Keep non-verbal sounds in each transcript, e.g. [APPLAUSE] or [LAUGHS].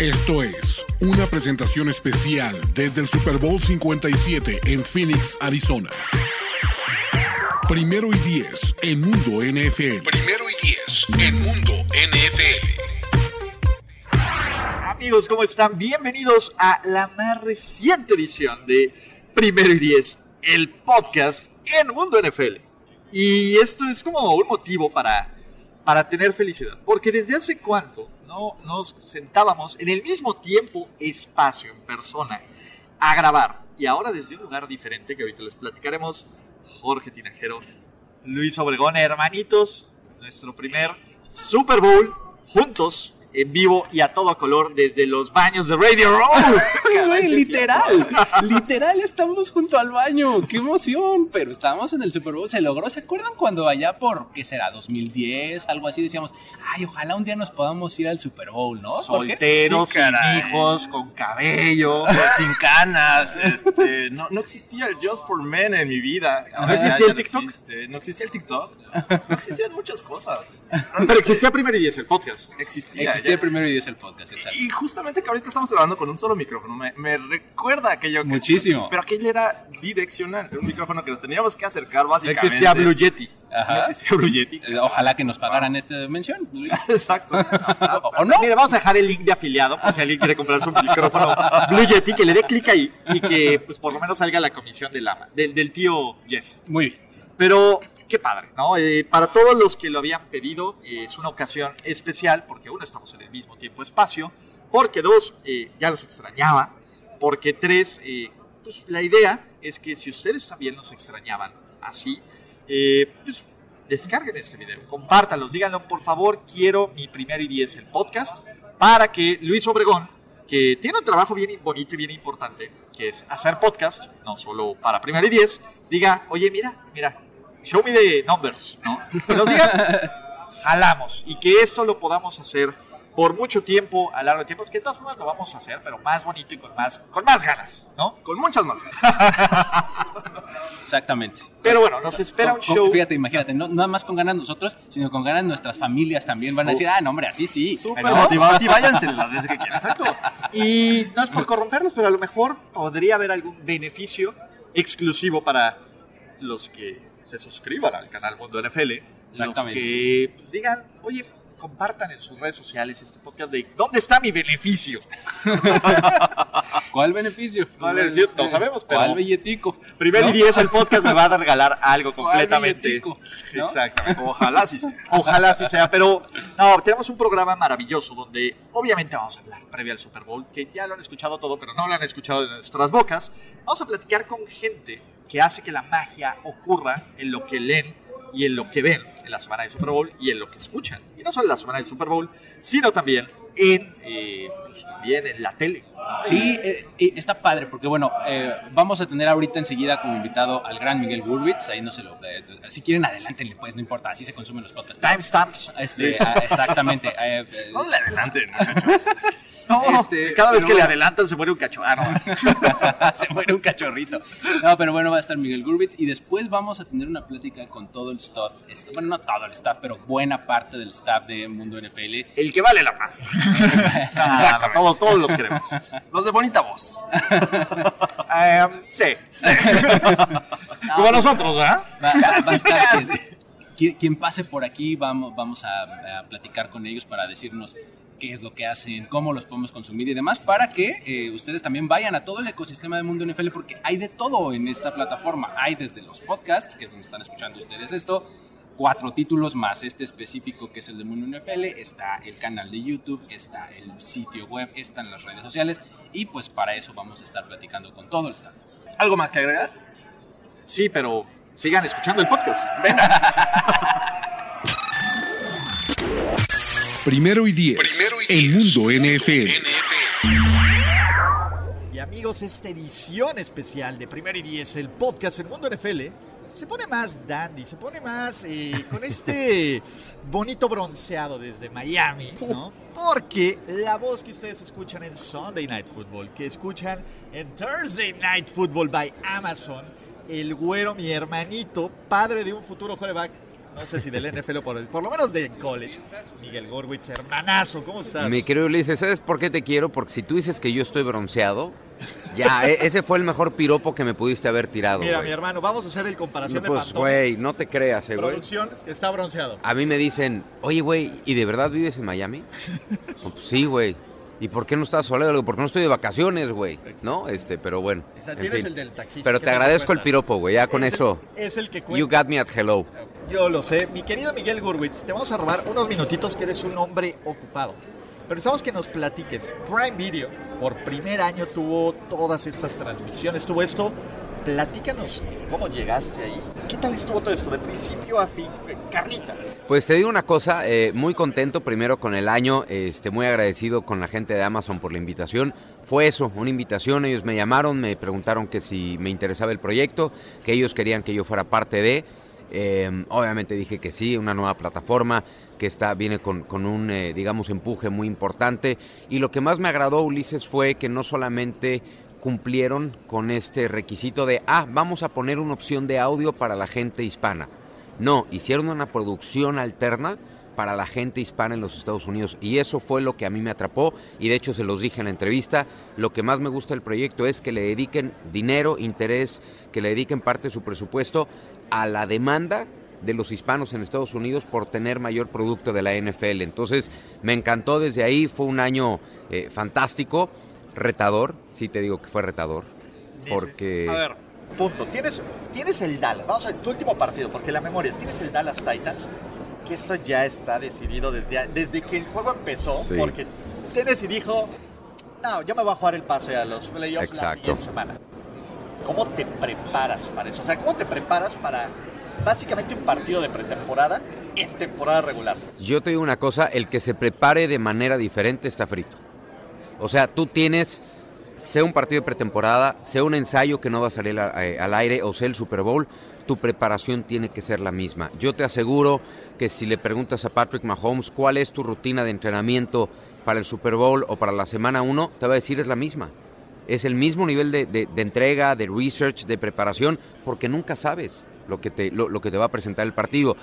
Esto es una presentación especial desde el Super Bowl 57 en Phoenix, Arizona. Primero y diez en Mundo NFL. Primero y diez en Mundo NFL. Amigos, ¿cómo están? Bienvenidos a la más reciente edición de Primero y Diez, el podcast en Mundo NFL. Y esto es como un motivo para, para tener felicidad, porque desde hace cuánto no nos sentábamos en el mismo tiempo, espacio, en persona, a grabar. Y ahora desde un lugar diferente que ahorita les platicaremos, Jorge Tinajero, Luis Obregón, hermanitos, nuestro primer Super Bowl juntos en vivo y a todo color desde los baños de Radio Row. [LAUGHS] [LAUGHS] literal, literal estamos junto al baño, qué emoción, pero estábamos en el Super Bowl, se logró, ¿se acuerdan cuando allá por, qué será, 2010, algo así, decíamos, ay, ojalá un día nos podamos ir al Super Bowl, ¿no? Solteros, sin hijos, con cabello, [LAUGHS] sin canas, este, no, no existía el Just for Men en mi vida. ¿No existía el TikTok? No, existía el TikTok, no existían muchas cosas. Pero existía Primero y Diez, el podcast. Existía existía el primero y diez el podcast, exacto. Y justamente que ahorita estamos grabando con un solo micrófono, me, me recuerda aquello que... Muchísimo. Pero aquello era direccional, un micrófono que nos teníamos que acercar básicamente. existía Blue Yeti. Ajá. No existía Blue Yeti. Eh, ojalá que nos pagaran esta mención. [LAUGHS] Exacto. [LAUGHS] ¿O no? Mira, vamos a dejar el link de afiliado, por si alguien quiere comprar su micrófono Blue Yeti, que le dé clic ahí y que pues por lo menos salga la comisión del, ama, del, del tío Jeff. Muy bien. Pero qué padre, ¿no? Eh, para todos los que lo habían pedido, eh, es una ocasión especial porque uno, estamos en el mismo tiempo-espacio, porque dos, eh, ya los extrañaba, porque tres, pues la idea es que si ustedes también nos extrañaban así, pues descarguen este video, compártanlos, díganlo por favor, quiero mi primer y diez el podcast, para que Luis Obregón, que tiene un trabajo bien bonito y bien importante, que es hacer podcast, no solo para primer y diez, diga, oye, mira, mira, show me the numbers, ¿no? Que nos digan, jalamos. Y que esto lo podamos hacer por mucho tiempo, a largo de tiempo. Es que de todas formas lo vamos a hacer, pero más bonito y con más, con más ganas, ¿no? Con muchas más ganas. [LAUGHS] Exactamente. Pero bueno, nos espera un show. Fíjate, imagínate, no nada más con ganas nosotros, sino con ganas nuestras familias también. Van a decir, ah, no, hombre, así sí. Súper motivados. Sí, váyanse las veces que quieran. Exacto. Y no es por corromperlos, pero a lo mejor podría haber algún beneficio exclusivo para los que se suscriban al canal Mundo NFL. Exactamente. Los que pues, digan, oye, compartan en sus redes sociales este podcast de ¿dónde está mi beneficio? [LAUGHS] ¿Cuál beneficio? ¿Cuál beneficio? No sabemos, pero... ¿Cuál billetico? Primer y diez el podcast me va a regalar algo [LAUGHS] completamente. ¿no? Exactamente. Ojalá sí sea. Ojalá sí sea, pero no, tenemos un programa maravilloso donde obviamente vamos a hablar previo al Super Bowl, que ya lo han escuchado todo, pero no lo han escuchado de nuestras bocas. Vamos a platicar con gente que hace que la magia ocurra en lo que leen y en lo que ven en la semana de Super Bowl y en lo que escuchan. Y no solo en la semana de Super Bowl, sino también en, eh, pues, también en la tele. Sí, eh, está padre, porque bueno, eh, vamos a tener ahorita enseguida como invitado al gran Miguel Gurwitz, ahí no se lo... Eh, si quieren, adelántenle, pues, no importa, así se consumen los podcasts. Timestamps. Este, ah, exactamente. eh, eh, No le adelanten, [LAUGHS] muchachos. No, Este, cada vez que le adelantan se muere un cacho. Ah, [LAUGHS] se muere un cachorrito. No, pero bueno, va a estar Miguel Gurwitz y después vamos a tener una plática con todo el staff, bueno, no todo el staff, pero buena parte del staff de Mundo NFL. El que vale la pena. [LAUGHS] Exacto, todos, todos los queremos. Los de bonita voz. [LAUGHS] Em, sí. [LAUGHS] Como nosotros, ¿verdad? Va, va- va a estar quien, quien- pase por aquí, vamos, vamos a, a platicar con ellos para decirnos qué es lo que hacen, cómo los podemos consumir y demás, para que eh, ustedes también vayan a todo el ecosistema de Mundo NFL, porque hay de todo en esta plataforma. Hay desde los podcasts, que es donde están escuchando ustedes esto, cuatro títulos más este específico que es el de Mundo NFL, está el canal de YouTube, está el sitio web, están las redes sociales y pues para eso vamos a estar platicando con todo el staff. ¿Algo más que agregar? Sí, pero sigan escuchando el podcast. [LAUGHS] Primero y diez. Primero y El diez. mundo NFL. Y amigos, esta edición especial de Primero y Diez, el podcast El Mundo NFL, se pone más dandy, se pone más eh, con este [LAUGHS] bonito bronceado desde Miami, ¿no? Porque la voz que ustedes escuchan en Sunday Night Football, que escuchan en Thursday Night Football by Amazon, el güero, mi hermanito, padre de un futuro quarterback, no sé si del [LAUGHS] NFL o por, por lo menos de college, Miguel Gorwitz, hermanazo, ¿cómo estás? Mi querido Ulises, ¿sabes por qué te quiero? Porque si tú dices que yo estoy bronceado, ya, e- ese fue el mejor piropo que me pudiste haber tirado, Mira, mi hermano, vamos a hacer el comparación de pues, Pantone. güey, no te creas, eh, güey. Producción, está bronceado. A mí me dicen, oye, güey, ¿y de verdad vives en Miami? [LAUGHS] Pues, sí, güey. ¿Y por qué no estás solero? Le digo, Porque no estoy de vacaciones, güey. ¿No? Este, pero bueno. O sea, en tienes fin. el del taxista. Pero te agradezco el piropo, güey. Ya con Es el- eso. es el que You cuenta. got me at hello. Yo lo sé. Mi querido Miguel Gurwitz, te vamos a robar unos minutitos que eres un hombre ocupado. Pero estamos que nos platiques. Prime Video, por primer año, tuvo todas estas transmisiones, tuvo esto. Platícanos cómo llegaste ahí. ¿Qué tal estuvo todo esto de principio a fin? Carnita. Pues te digo una cosa, eh, muy contento primero con el año, este, muy agradecido con la gente de Amazon por la invitación. Fue eso, una invitación, ellos me llamaron, me preguntaron que si me interesaba el proyecto, que ellos querían que yo fuera parte de. Eh, obviamente dije que sí, una nueva plataforma que está, viene con, con un, eh, digamos, empuje muy importante. Y lo que más me agradó, Ulises, fue que no solamente cumplieron con este requisito de, ah, vamos a poner una opción de audio para la gente hispana. No, hicieron una producción alterna para la gente hispana en los Estados Unidos y eso fue lo que a mí me atrapó y de hecho se los dije en la entrevista, lo que más me gusta del proyecto es que le dediquen dinero, interés, que le dediquen parte de su presupuesto a la demanda de los hispanos en Estados Unidos por tener mayor producto de la NFL. Entonces me encantó desde ahí, fue un año eh, fantástico, retador, sí te digo que fue retador, porque... A ver, punto. Tienes, tienes el Dallas. Vamos a ver, tu último partido, porque la memoria. Tienes el Dallas Titans, que esto ya está decidido desde, desde que el juego empezó, Sí. porque Tennessee dijo, no, yo me voy a jugar el pase a los playoffs la Exacto. siguiente semana. ¿Cómo te preparas para eso? O sea, ¿cómo te preparas para básicamente un partido de pretemporada en temporada regular? Yo te digo una cosa, el que se prepare de manera diferente está frito. O sea, tú tienes, sea un partido de pretemporada, sea un ensayo que no va a salir a- eh, al aire o sea el Super Bowl, tu preparación tiene que ser la misma. Yo te aseguro que si le preguntas a Patrick Mahomes cuál es tu rutina de entrenamiento para el Super Bowl o para la semana 1, te va a decir es la misma. Es el mismo nivel de- de entrega, de research, de preparación, porque nunca sabes lo que te, lo- lo que te va a presentar el partido.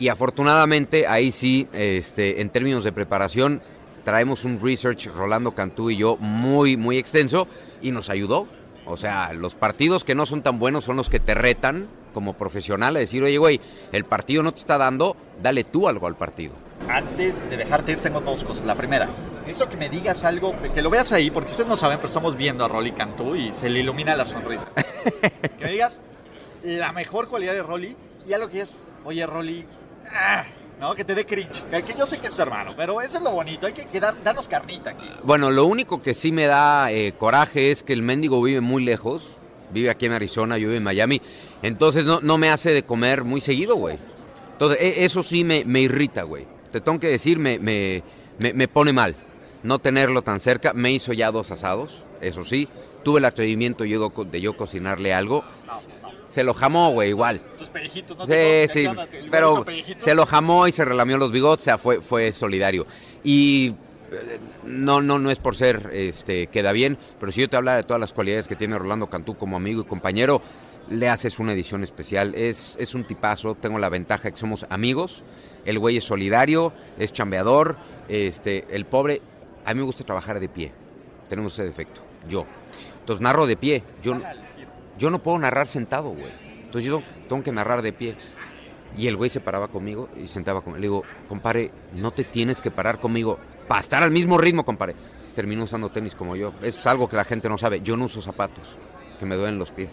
Y afortunadamente ahí sí, este, en términos de preparación, traemos un research, Rolando Cantú y yo, muy, muy extenso y nos ayudó. O sea, los partidos que no son tan buenos son los que te retan como profesional a decir, oye, güey, el partido no te está dando, dale tú algo al partido. Antes de dejarte ir, tengo dos cosas. La primera, necesito que me digas algo, que lo veas ahí, porque ustedes no saben, pero estamos viendo a Rolly Cantú y se le ilumina la sonrisa. [LAUGHS] que me digas la mejor cualidad de Rolly y algo que es, oye, Rolly, ah, no, que te dé cringe. Que, yo sé que es tu hermano, pero eso es lo bonito, hay que, que dar- darnos carnita aquí. Bueno, lo único que sí me da eh, coraje es que el mendigo vive muy lejos. Vive aquí en Arizona, yo vivo en Miami. Entonces no, no me hace de comer muy seguido, güey. Entonces e- eso sí me, me irrita, güey. Te tengo que decir, me, me, me, pone mal. No tenerlo tan cerca. Me hizo ya dos asados, eso sí. Tuve el atrevimiento yo de yo cocinarle algo. No, pues no. Se lo jamó, güey, igual. Tus pellejitos, ¿no? Sí, te sí, ¿qué onda? ¿El pero se lo jamó y se relamió los bigotes, o sea, fue, fue solidario. Y eh, no, no, no es por ser, este, queda bien, pero si yo te hablara de todas las cualidades que tiene Rolando Cantú como amigo y compañero, le haces una edición especial. Es, es un tipazo, tengo la ventaja de que somos amigos, el güey es solidario, es chambeador, este, el pobre, a mí me gusta trabajar de pie, tenemos ese defecto, yo. Entonces narro de pie, yo, yo no puedo narrar sentado, güey. Entonces yo tengo que narrar de pie. Y el güey se paraba conmigo y sentaba conmigo. Le digo, compadre, no te tienes que parar conmigo para estar al mismo ritmo, compadre. Terminó usando tenis como yo. Es algo que la gente no sabe. Yo no uso zapatos, que me duelen los pies.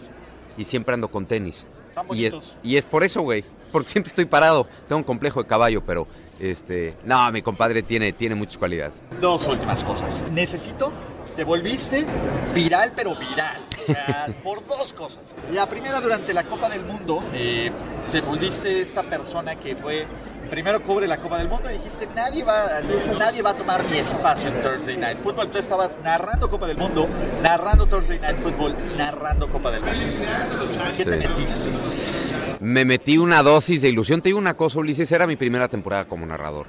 Y siempre ando con tenis. Están Y es, y es por eso, güey. Porque [LAUGHS] siempre estoy parado. Tengo un complejo de caballo, pero este. No, mi compadre tiene, tiene muchas cualidades. Dos últimas cosas. Necesito, te volviste viral, pero viral. O sea, [LAUGHS] por dos cosas. La primera, durante la Copa del Mundo, eh, te volviste esta persona que fue primero cubre la Copa del Mundo y dijiste, nadie va, nadie va a tomar mi espacio en Thursday Night Football. Entonces estabas narrando Copa del Mundo, narrando Thursday Night Football, narrando Copa del Mundo. ¿Qué te Sí. metiste? Me metí una dosis de ilusión. Te digo una cosa, Ulises, era mi primera temporada como narrador.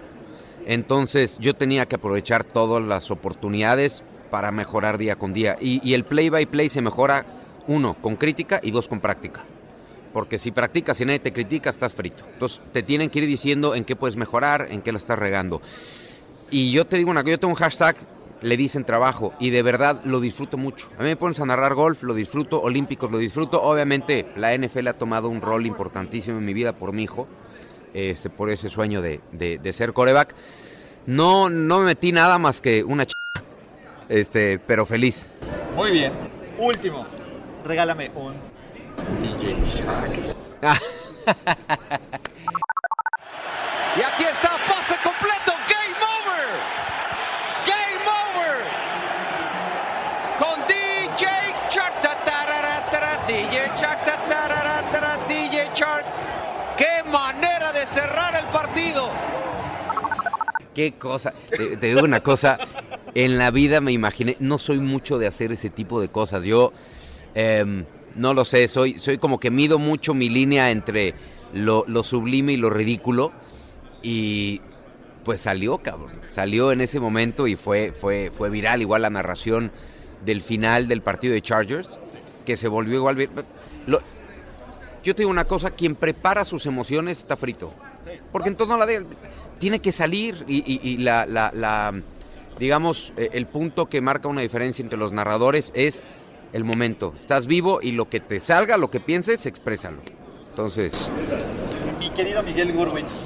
Entonces yo tenía que aprovechar todas las oportunidades para mejorar día con día. Y, y el play by play se mejora, uno, con crítica y dos, con práctica. Porque si practicas y nadie te critica, estás frito. Entonces te tienen que ir diciendo en qué puedes mejorar, en qué la estás regando. Y yo te digo una cosa, yo tengo un hashtag, le dicen trabajo, y de verdad lo disfruto mucho. A mí me pones a narrar golf, lo disfruto, olímpicos lo disfruto. Obviamente la NFL ha tomado un rol importantísimo en mi vida por mi hijo, este, por ese sueño de, de- de ser coreback. No, no me metí nada más que una ch... Este, pero feliz. Muy bien. Último, regálame un DJ Shark. [LAUGHS] Y aquí está, pase completo, game over. Game over. Con DJ Shark. DJ Shark. DJ Shark. ¡Qué manera de cerrar el partido! Qué cosa. Te, te digo una cosa. En la vida me imaginé, no soy mucho de hacer ese tipo de cosas. Yo em, no lo sé, soy, soy como que mido mucho mi línea entre lo, lo sublime y lo ridículo. Y pues salió, cabrón. Salió en ese momento y fue, fue, fue viral. Igual la narración del final del partido de Chargers, que se volvió igual. vir- Lo- yo te digo una cosa, quien prepara sus emociones está frito. Porque entonces no la de, tiene que salir y, y- y la, la- la- digamos, eh, el punto que marca una diferencia entre los narradores es el momento. Estás vivo y lo que te salga, lo que pienses, exprésalo. Entonces, Mi querido Miguel Gurwitz,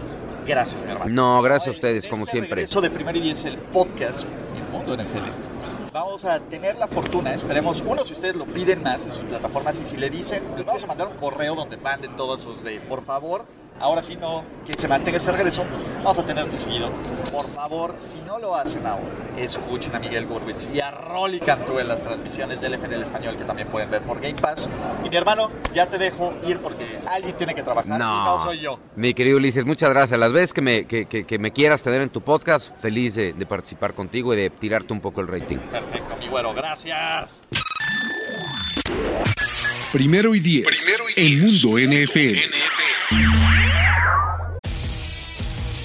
gracias, mi hermano. no, gracias a ustedes, como Este siempre. regreso de Primer y Diez, el podcast El Mundo NFL. Vamos a tener la fortuna, esperemos, uno, si ustedes lo piden más en sus plataformas y si le dicen, les vamos a mandar un correo donde manden todos sus de, por favor, ahora sí no, que se mantenga ese regreso, vamos a tenerte seguido. Por favor, si no lo hacen ahora, escuchen a Miguel Gurwitz y a Rolly Cantú en las transmisiones del FNL Español que también pueden ver por Game Pass. Y mi hermano, ya te dejo ir porque alguien tiene que trabajar y no soy yo. Mi querido Ulises, muchas gracias. Las veces que me, que, que- que me quieras tener en tu podcast, feliz de, de participar contigo y de tirarte un poco el rating. Perfecto, mi güero, gracias. Primero y diez. Primero y el mundo NFL.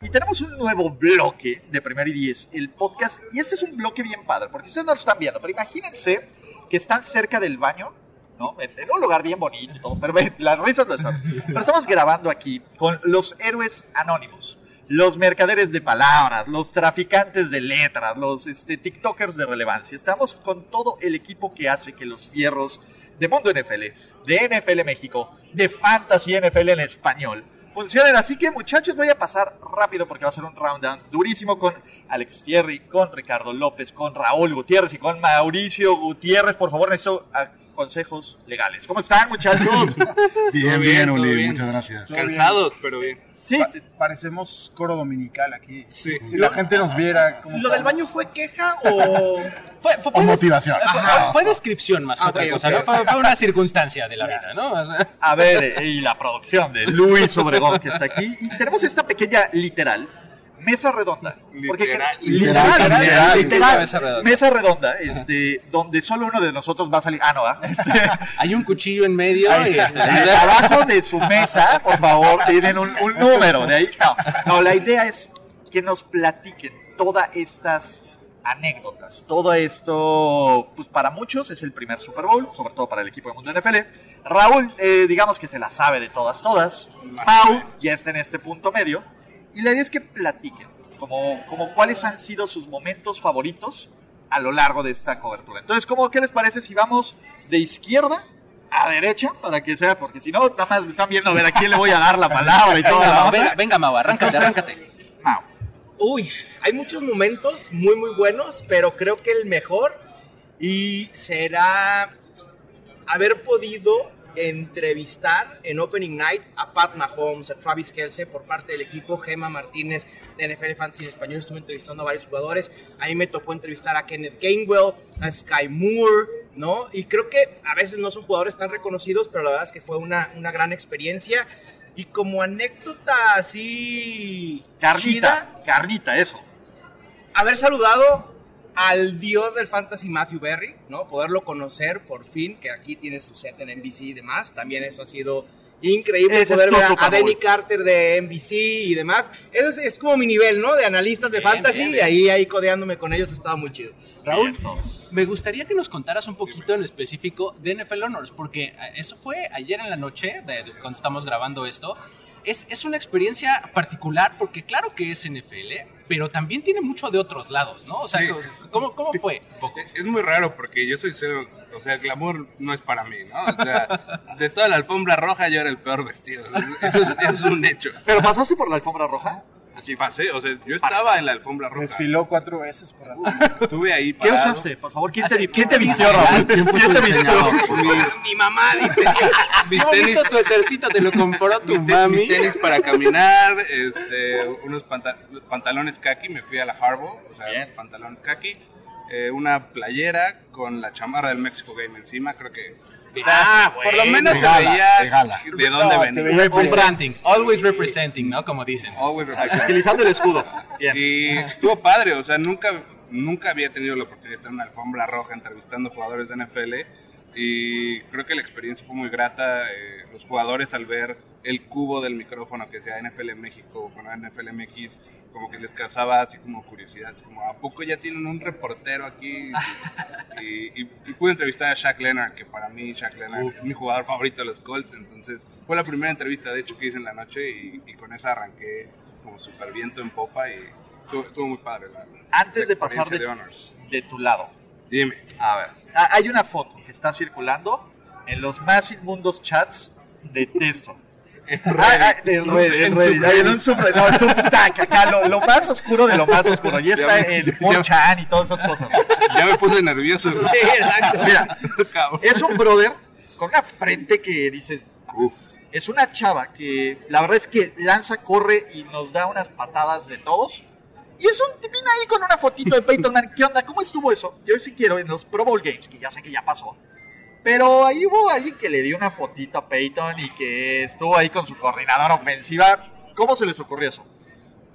Y tenemos un nuevo bloque de Primer y Diez, el podcast. Y este es un bloque bien padre, porque ustedes no lo están viendo, pero imagínense que están cerca del baño, ¿no? En, un lugar bien bonito y todo, pero las risas no están. Pero estamos grabando aquí con los héroes anónimos, los mercaderes de palabras, los traficantes de letras, los este, TikTokers de relevancia. Estamos con todo el equipo que hace que los fierros de Mundo NFL, de NFL México, de Fantasy NFL en español, funcionen. Así que muchachos, voy a pasar rápido porque va a ser un rundown durísimo con Alex Thierry, con Ricardo López, con Raúl Gutiérrez y con Mauricio Gutiérrez. Por favor, necesito ah, consejos legales. ¿Cómo están, muchachos? [LAUGHS] Bien, bien, bien, Uli, bien. muchas gracias. Cansados, pero bien. Sí, Pa- parecemos coro dominical aquí. Sí. Si la gente nos viera cómo ¿Lo del baño fue queja o...? [LAUGHS] Fue, motivación. fue- fue descripción más que Ah, otra cosa. Fue, fue una circunstancia de la vida, ¿no? O sea, A ver, y la producción de Luis Obregón que está aquí. Y tenemos esta pequeña literal mesa redonda. Porque Literal. Literal, literal, literal. literal, Mesa redonda. mesa redonda, este, donde solo uno de nosotros va a salir. Ah, no, ¿ah? [LAUGHS] Este, hay un cuchillo en medio y este, abajo de su mesa, por favor, tienen un, un número de ahí. No, no, la idea es que nos platiquen todas estas anécdotas. Todo esto, pues para muchos es el primer Super Bowl, sobre todo para el equipo de Mundo NFL. Raúl, eh, digamos que se la sabe de todas, todas. Pau ya está en este punto medio. Y la idea es que platiquen, como, como cuáles han sido sus momentos favoritos a lo largo de esta cobertura. Entonces, ¿cómo, ¿qué les parece si vamos de izquierda a derecha? Para que sea, porque si no, nada más me están viendo a ver a quién le voy a dar la [LAUGHS] palabra y todo. venga, Mau, venga, venga, Mau, arráncate, Entonces, arráncate. Mau, Uy, hay muchos momentos muy, muy buenos, pero creo que el mejor y será haber podido entrevistar en Opening Night a Pat Mahomes, a Travis Kelsey por parte del equipo, Gema Martínez de NFL Fantasy en español, estuve entrevistando a varios jugadores, a mí me tocó entrevistar a Kenneth Gainwell, a Sky Moore, ¿no? Y creo que a veces no son jugadores tan reconocidos, pero la verdad es que fue una, una gran experiencia. Y como anécdota así... Carnita, chida, carnita, eso. haber saludado al dios del fantasy Matthew Berry, ¿no? Poderlo conocer por fin, que aquí tiene su set en NBC y demás. También eso ha sido increíble Ese poder ver a- a. Danny Carter de NBC y demás. Eso es, es como mi nivel, ¿no? De analistas de Bien, fantasy bien, y bien. ahí, ahí codeándome con ellos estaba muy chido. Raúl, me gustaría que nos contaras un poquito en específico de NFL Honors, porque eh, eso fue ayer en la noche, de- de cuando estamos grabando esto. Es, es una experiencia particular porque claro que es NFL, pero también tiene mucho de otros lados, ¿no? O sea, Sí. ¿cómo, cómo fue? Poco. Es muy raro porque yo soy cero, o sea, el glamour no es para mí, ¿no? O sea, de toda la alfombra roja yo era el peor vestido. Eso es, eso es un hecho. ¿Pero pasaste por la alfombra roja? Así pasé, o sea, yo estaba en la alfombra roja. Desfiló cuatro veces por Estuve ahí ¿Qué parado. usaste? Por favor, ¿quién te, quién te ¿quién vistió, Raúl? ¿Quién fue ¿Quién tu te vistió? [LAUGHS] Mi, Mi mamá dice, mis Qué tenis, suétercito te lo compró tu mi te- mami. mis tenis para caminar, este, unos panta- pantalones khaki, me fui a la Harbour, o sea, Bien. pantalones khaki, eh, una playera con la chamarra del Mexico Game encima, creo que... o sea, Ah, por lo menos se veía de dónde No, venía. Representing, always representing, ¿no? Como dicen. Always representing. Utilizando el escudo. Y estuvo padre, o sea, nunca, nunca había tenido la oportunidad de estar en una alfombra roja entrevistando jugadores de NFL y creo que la experiencia fue muy grata. eh, los jugadores al ver el cubo del micrófono que sea NFL México, bueno, NFL MX, como que les causaba así como curiosidad, así como, ¿a poco ya tienen un reportero aquí? Y, y- y pude entrevistar a Shaq Leonard, que para mí Shaq Leonard es mi jugador favorito de los Colts, entonces fue la primera entrevista de hecho que hice en la noche y, y con esa arranqué como super viento en popa y estuvo, estuvo muy padre. La, Antes la de pasar de, Honors. de tu lado, Dime. a ver, hay una foto que está circulando en los más inmundos chats de texto. [LAUGHS] En Reddit, un Substack, acá lo, lo más oscuro de lo más oscuro. Y está Ya ya- 4chan y todas esas cosas. Ya me puse nervioso. güey. Mira, [LAUGHS] Cabrón. es un brother con una frente que dices, Uf. es una chava que la verdad es que lanza, corre y nos da unas patadas de todos. Y es un tipín ahí con una fotito de Peyton Manning. ¿Qué onda? ¿Cómo estuvo eso? Yo sí quiero en los Pro Bowl Games, que ya sé que ya pasó. Pero ahí hubo alguien que le dio una fotito a Peyton y que estuvo ahí con su coordinadora ofensiva. ¿Cómo se les ocurrió eso?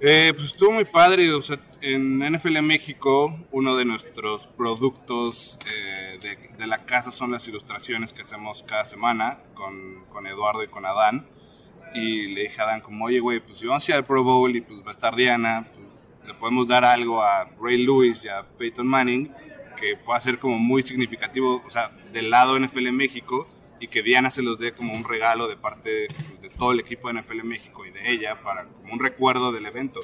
Eh, pues estuvo muy padre. O sea, en NFL México, uno de nuestros productos eh, de, de la casa son las ilustraciones que hacemos cada semana con, con Eduardo y con Adán. Y le dije a Adán como, oye, güey, pues si vamos a ir al Pro Bowl y pues va a estar Diana, pues le podemos dar algo a Ray Lewis y a Peyton Manning que pueda ser como muy significativo, o sea, del lado NFL México y que Diana se los dé como un regalo de parte pues, de todo el equipo de NFL México y de ella para como un recuerdo del evento.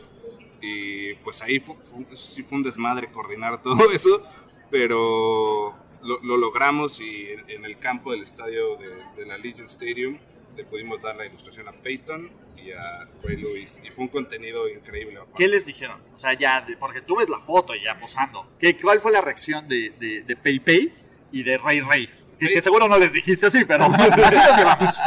Y pues ahí fu- fu- sí fue un desmadre coordinar [LAUGHS] todo eso, pero lo, lo logramos y en, en el campo del estadio de, de la Legion Stadium le pudimos dar la ilustración a Peyton y a Ray Lewis y fue un contenido increíble. ¿Qué les dijeron? O sea, ya, de- porque tú ves la foto y ya posando. ¿Qué, ¿Cuál fue la reacción de, de, de Pei y de Rey Rey? Que, que seguro no les dijiste así, pero [LAUGHS] así llevamos.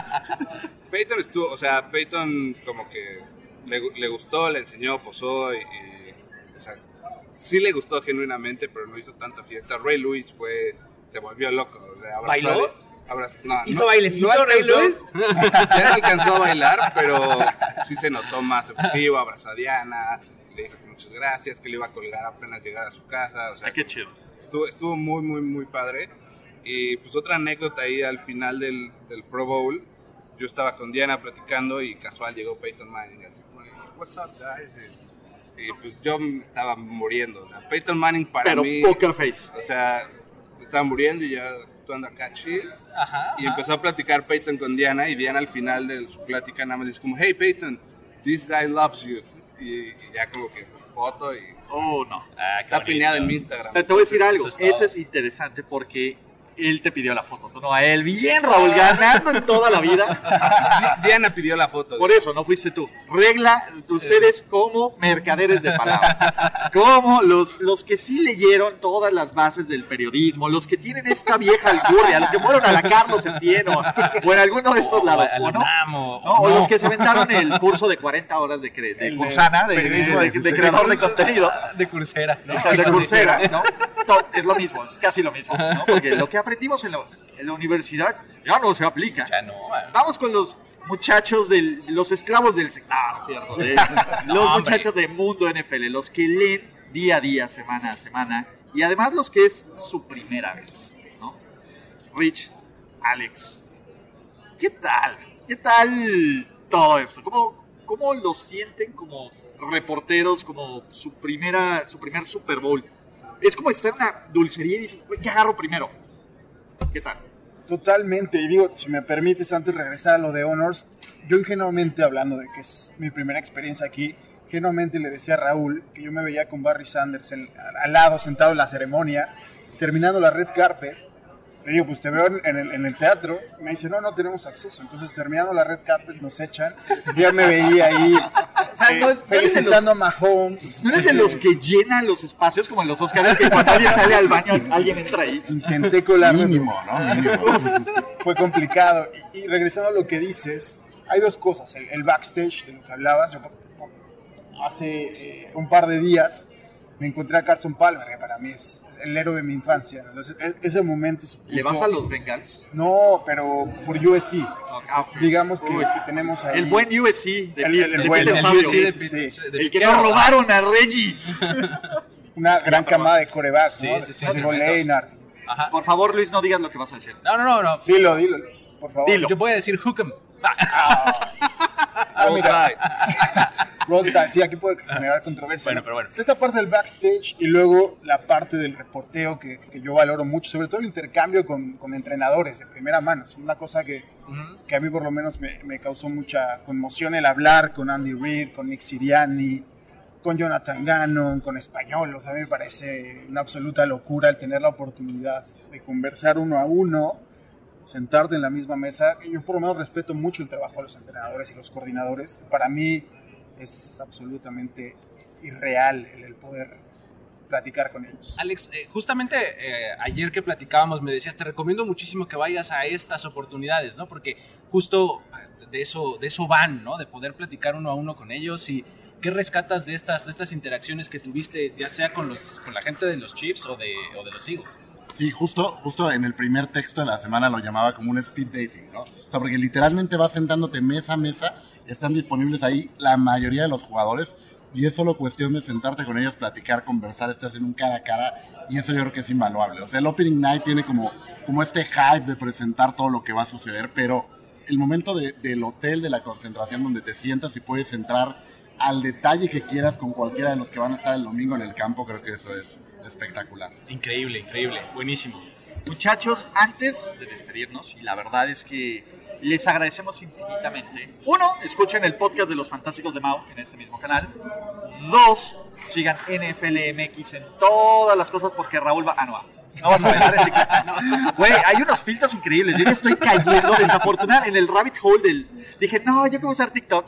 Peyton estuvo, o sea, Peyton como que le, le gustó, le enseñó, posó y, y, o sea, sí le gustó genuinamente, pero no hizo tanta fiesta. Ray Lewis fue, se volvió loco. o sea, abrazó ¿Bailó? a- abrazó- no, ¿Hizo no- bailecito, no Ray Lewis? [LAUGHS] Ya no alcanzó a bailar, pero sí se notó más efusivo, abrazó a Diana, le dijo que muchas gracias, que le iba a colgar apenas llegar a su casa. O sea, Ay, qué chido. Estuvo, estuvo muy, muy, muy padre. Y pues otra anécdota ahí al final del, del Pro Bowl. Yo estaba con Diana platicando y casual llegó Peyton Manning así como, what's up guys? Y, pues yo me estaba muriendo. O sea, Peyton Manning para Pero mí... poker face. O sea, estaba muriendo y ya actuando acá chill. Ajá. Y empezó a platicar Peyton con Diana y Diana al final de su plática nada más dice como, hey Peyton, this guy loves you. Y, y ya como que foto y Oh, no. Ah, está bonito. pineado en mi Instagram. Te voy a decir algo, Eso eso es interesante porque él te pidió la foto, tú no a él. Bien, Raúl, ganando en toda la vida. [LAUGHS] Diana pidió la foto. Por eso, no fuiste tú. Regla, ustedes como mercaderes de palabras. Como los, los que sí leyeron todas las bases del periodismo, los que tienen esta vieja alcurnia, los que fueron a la Carlos Entieno, o en alguno de estos lados, a la ¿o no? O- No, o no. los que se aventaron el curso de 40 horas de, cre- de de Cursana, de, periodismo de- de- de creador de contenido. De Coursera. ¿no? de Coursera, ¿no? Es lo mismo, es casi lo mismo, ¿no? Porque lo que aprendimos en la, en la universidad ya no se aplica. Ya no. ah. Vamos con los muchachos del, los esclavos del sector, no, cierto, de- [LAUGHS] No, los hombre. muchachos de Mundo NFL, los que leen día a día, semana a semana, y además los que es su primera vez, ¿no? Rich, Alex, ¿qué tal? ¿Qué tal todo esto? ¿Cómo, cómo lo sienten como reporteros, como su primera, su primer Super Bowl? Es como estar en una dulcería y dices, "Güey, ¿qué agarro primero? ¿Qué tal? Totalmente, y digo, si me permites antes regresar a lo de Honors, yo ingenuamente hablando de que es mi primera experiencia aquí, ingenuamente le decía a Raúl que yo me veía con Barry Sanders al lado, sentado en la ceremonia, terminando la red carpet. Le digo, pues te veo en, el, en el teatro. Me dice, no, no tenemos acceso. Entonces, terminando la red carpet, nos echan. Yo ya me veía ahí sea, eh, no- no eres de felicitando a Mahomes. ¿No eres de los que llenan los espacios como en los Oscars que cuando alguien sale al baño alguien entra ahí? Intenté colar Mínimo, ¿no? Mínimo. fue complicado. Y, y regresando a lo que dices, hay dos cosas. El, el backstage de lo que hablabas. Yo, por- por- hace eh, un par de días me encontré a Carson Palmer, que para mí es el héroe de mi infancia. Entonces, e- ese momento ¿Le vas a los Bengals? No, pero por USC. Ah, sí. Digamos que, tenemos ahí. El buen USC de, El- el- el Peter el Sabio. USC de Sí, sí. El que nos robaron a Reggie. [LAUGHS] Una gran camada de coreback, Sí, ¿no? sí, sí. Ajá. Por favor, Luis, no digas lo que vas a decir. No, no, no, no. Dilo, dilo, Luis, por favor. Dilo. Yo voy a decir Hook'em. Ah, [LAUGHS] mira. [LAUGHS] Roll Tide, sí, aquí puede generar controversia. Bueno, ¿no? pero bueno. Está esta parte del backstage y luego la parte del reporteo que, que yo valoro mucho, sobre todo el intercambio con, con entrenadores de primera mano. Es una cosa que, que a mí por lo menos me, me causó mucha conmoción el hablar con Andy Reid, con Nick Siriani, con Jonathan Gannon, con Español. O sea, a mí me parece una absoluta locura el tener la oportunidad de conversar uno a uno, sentarte en la misma mesa. Yo por lo menos respeto mucho el trabajo de los entrenadores y los coordinadores. Para mí es absolutamente irreal el, el poder platicar con ellos. Alex, eh, justamente eh, ayer que platicábamos me decías, te recomiendo muchísimo que vayas a estas oportunidades, ¿no? Porque justo de eso, de eso van, ¿no? De poder platicar uno a uno con ellos y qué rescatas de estas, de estas interacciones que tuviste, ya sea con, los, con la gente de los Chiefs o de, o de los Eagles. Sí, justo, justo en el primer texto de la semana lo llamaba como un speed dating, ¿no? O sea, porque literalmente vas sentándote mesa a mesa, están disponibles ahí la mayoría de los jugadores y es solo cuestión de sentarte con ellos, platicar, conversar, estás en un cara a cara y eso yo creo que es invaluable. O sea, el Opening Night tiene como, como este hype de presentar todo lo que va a suceder, pero el momento de- del hotel, de la concentración donde te sientas y puedes entrar al detalle que quieras con cualquiera de los que van a estar el domingo en el campo, creo que eso es espectacular. Increíble, increíble, buenísimo. Muchachos, antes de despedirnos, y la verdad es que les agradecemos infinitamente. Uno, escuchen el podcast de los Fantásticos de Mao en este mismo canal. Dos, sigan NFLMX en todas las cosas porque Raúl va. Ah, no, no vas a bailar en TikTok. No. Güey, hay unos filtros increíbles. Yo ya estoy cayendo desafortunadamente en el rabbit hole del. Dije, no, yo quiero usar TikTok.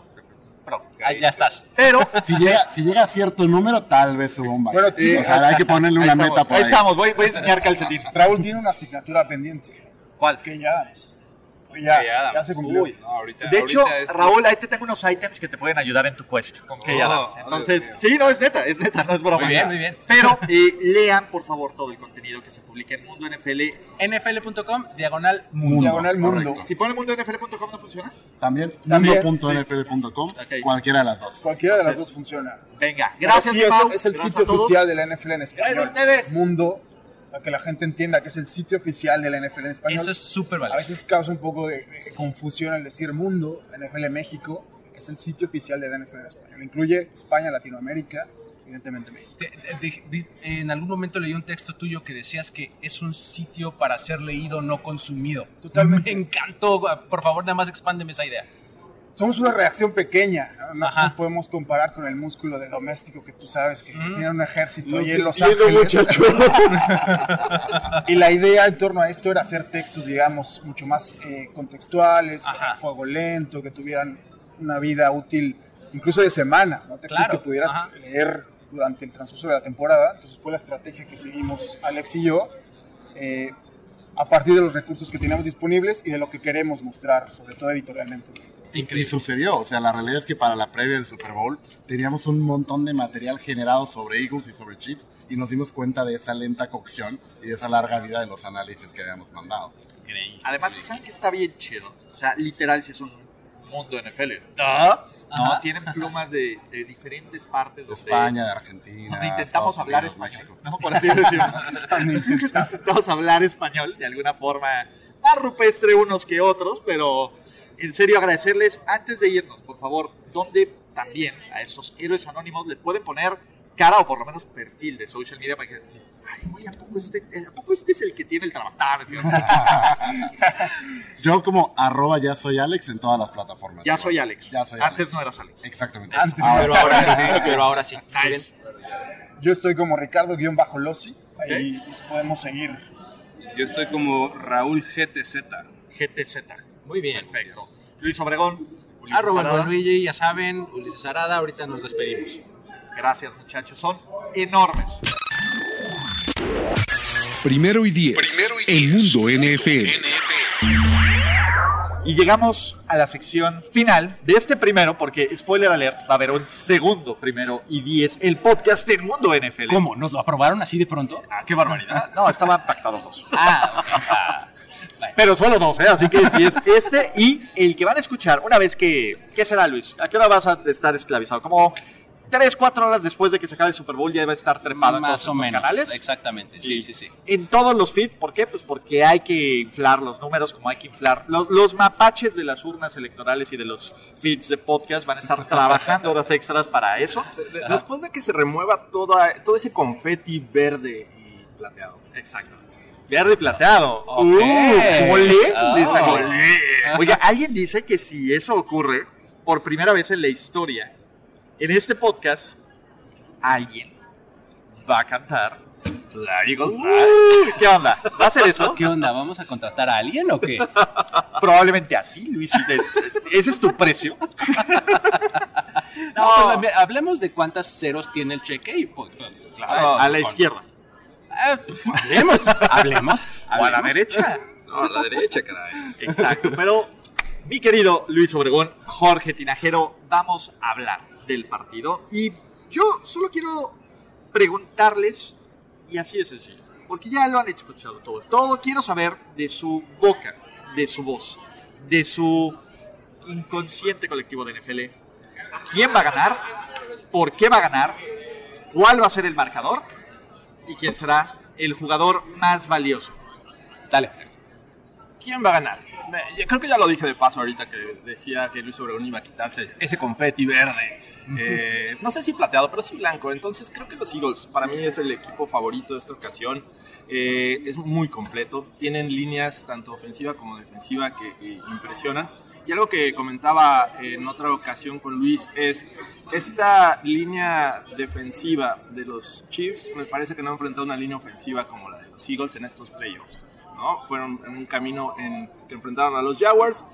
Pero, Ah, ya estás. pero Si llega, si llega a cierto número, tal vez suba un baile. Bueno, o sea, hay que ponerle ahí una estamos, meta por ahí ahí. estamos. Voy, voy a enseñar calcetín. Raúl tiene una asignatura pendiente. ¿Cuál? Que ya damos. Ya, ya se cumplió. Uy. No, ahorita- De hecho, es- Raúl, ahí te tengo unos ítems que te pueden ayudar en tu quest con Oh, Adams. oh, Entonces, Dios sí, no, es neta, es neta, no es broma. Muy bien, muy bien. Pero eh, lean, por favor, todo el contenido que se publica en Mundo NFL. NFL.com, diagonal Mundo, Diagonal mundo. correcto. Si ponen mundonfl.com, ¿no funciona? También, También, mundo.nfl.com, cualquiera de las dos. Cualquiera de las Sí. dos funciona. Venga, gracias, Sí, mi es, el Gracias sitio oficial de la NFL en español. Gracias a ustedes. Mundo, para que la gente entienda que es el sitio oficial de la NFL en español. Eso es súper A valioso. veces causa un poco de, de confusión al decir mundo, NFL México, es el sitio oficial de la NFL en español. Incluye España, Latinoamérica, evidentemente México. Te- de- de- en algún momento leí un texto tuyo que decías que es un sitio para ser leído, no consumido. Totalmente. Me encantó. Por favor, nada más expándeme esa idea. Somos una reacción pequeña, ¿no? no nos podemos comparar con el músculo de doméstico que tú sabes que, tiene un ejército ahí en Los Ángeles. [LAUGHS] y la idea en torno a esto era hacer textos, digamos, mucho más eh, contextuales, con fuego lento, que tuvieran una vida útil, incluso de semanas, ¿no? textos Claro, que pudieras ajá. leer durante el transcurso de la temporada. Entonces fue la estrategia que seguimos Alex y yo. eh, a partir de los recursos que teníamos disponibles y de lo que queremos mostrar, sobre todo editorialmente. Y, y sucedió, o sea, la realidad es que para la previa del Super Bowl teníamos un montón de material generado sobre Eagles y sobre Chiefs y nos dimos cuenta de esa lenta cocción y de esa larga vida de los análisis que habíamos mandado. Además, ¿saben que está bien chido? O sea, literal, si es un mundo NFL. ¿No? No, Ajá. tienen plumas de, de diferentes partes. De donde- España, de Argentina, Donde intentamos hablar Unidos, español, ¿no? Por así decirlo. [LAUGHS] intentamos hablar español de alguna forma más rupestre unos que otros, pero en serio agradecerles. Antes de irnos, por favor, donde también a estos héroes anónimos les pueden poner cara o por lo menos perfil de social media para que... Ay, güey, ¿a poco este, ¿a poco este es el que tiene el trabajo? [LAUGHS] Yo como arroba ya soy Alex en todas las plataformas. Ya soy Alex. Ya soy Antes Alex. no eras Alex. Exactamente. Antes Ahora- no era ahora Alex. sí, pero ahora sí. Nice. Yo estoy como Ricardo-Lossi, ahí nos podemos seguir. Yo estoy como Raúl GTZ. GTZ. Muy bien. Perfecto. Luis Obregón. Ulises Arroba Arada. Luigi, ya saben, Ulises Arada, ahorita nos despedimos. Gracias, muchachos. Son enormes. Primero y diez. El mundo NFL. Y llegamos a la sección final de este primero, porque, spoiler alert, va a haber un segundo primero y diez, el podcast del mundo NFL. ¿Cómo? ¿Nos lo aprobaron así de pronto? Ah, qué barbaridad. No, estaban pactados dos. Ah, [LAUGHS] Pero solo dos, ¿eh? Así que si es [LAUGHS] este y el que van a escuchar una vez que... ¿Qué será, Luis? ¿A qué hora vas a estar esclavizado? Como tres, cuatro horas después de que se acabe el Super Bowl ya debe estar trepado en todos o menos. canales. Exactamente, sí, sí, sí. En todos los feeds, ¿por qué? Pues porque hay que inflar los números, como hay que inflar los, los mapaches de las urnas electorales y de los feeds de podcast van a estar trabajando horas extras para eso. De- Después de que se remueva toda, todo ese confeti verde y plateado. Exacto. Verde plateado. Ok. Uh. Oh. Oiga, alguien dice que si eso ocurre por primera vez en la historia, en este podcast, alguien va a cantar. Eagles Uh, ¿Qué onda? ¿Va a hacer eso? ¿Qué onda? ¿Vamos a contratar a alguien o qué? [LAUGHS] Probablemente a ti, Luis. Ese es tu precio. [LAUGHS] No, pues, hablemos de cuántas ceros tiene el cheque y pues, pues, claro, a la con- izquierda. Hablemos, hablemos. O a la derecha. No, a la derecha, caray. Exacto, pero mi querido Luis Obregón, Jorge Tinajero, vamos a hablar del partido. Y yo solo quiero preguntarles, y así de sencillo, porque ya lo han escuchado todo. Todo quiero saber de su boca, de su voz, de su inconsciente colectivo de NFL. ¿Quién va a ganar? ¿Por qué va a ganar? ¿Cuál va a ser el marcador? ¿Y quién será el jugador más valioso? Dale. ¿Quién va a ganar? Yo creo que ya lo dije de paso ahorita que decía que Luis Obregón iba a quitarse ese confeti verde. Eh, no sé si plateado, pero sí blanco. Entonces creo que los Eagles para mí es el equipo favorito de esta ocasión. Eh, es muy completo. Tienen líneas tanto ofensiva como defensiva que, que impresionan. Y algo que comentaba en otra ocasión con Luis es esta línea defensiva de los Chiefs. Me parece que no han enfrentado una línea ofensiva como la de los Eagles en estos playoffs. ¿no? Fueron en un camino en que enfrentaron a los Jaguars,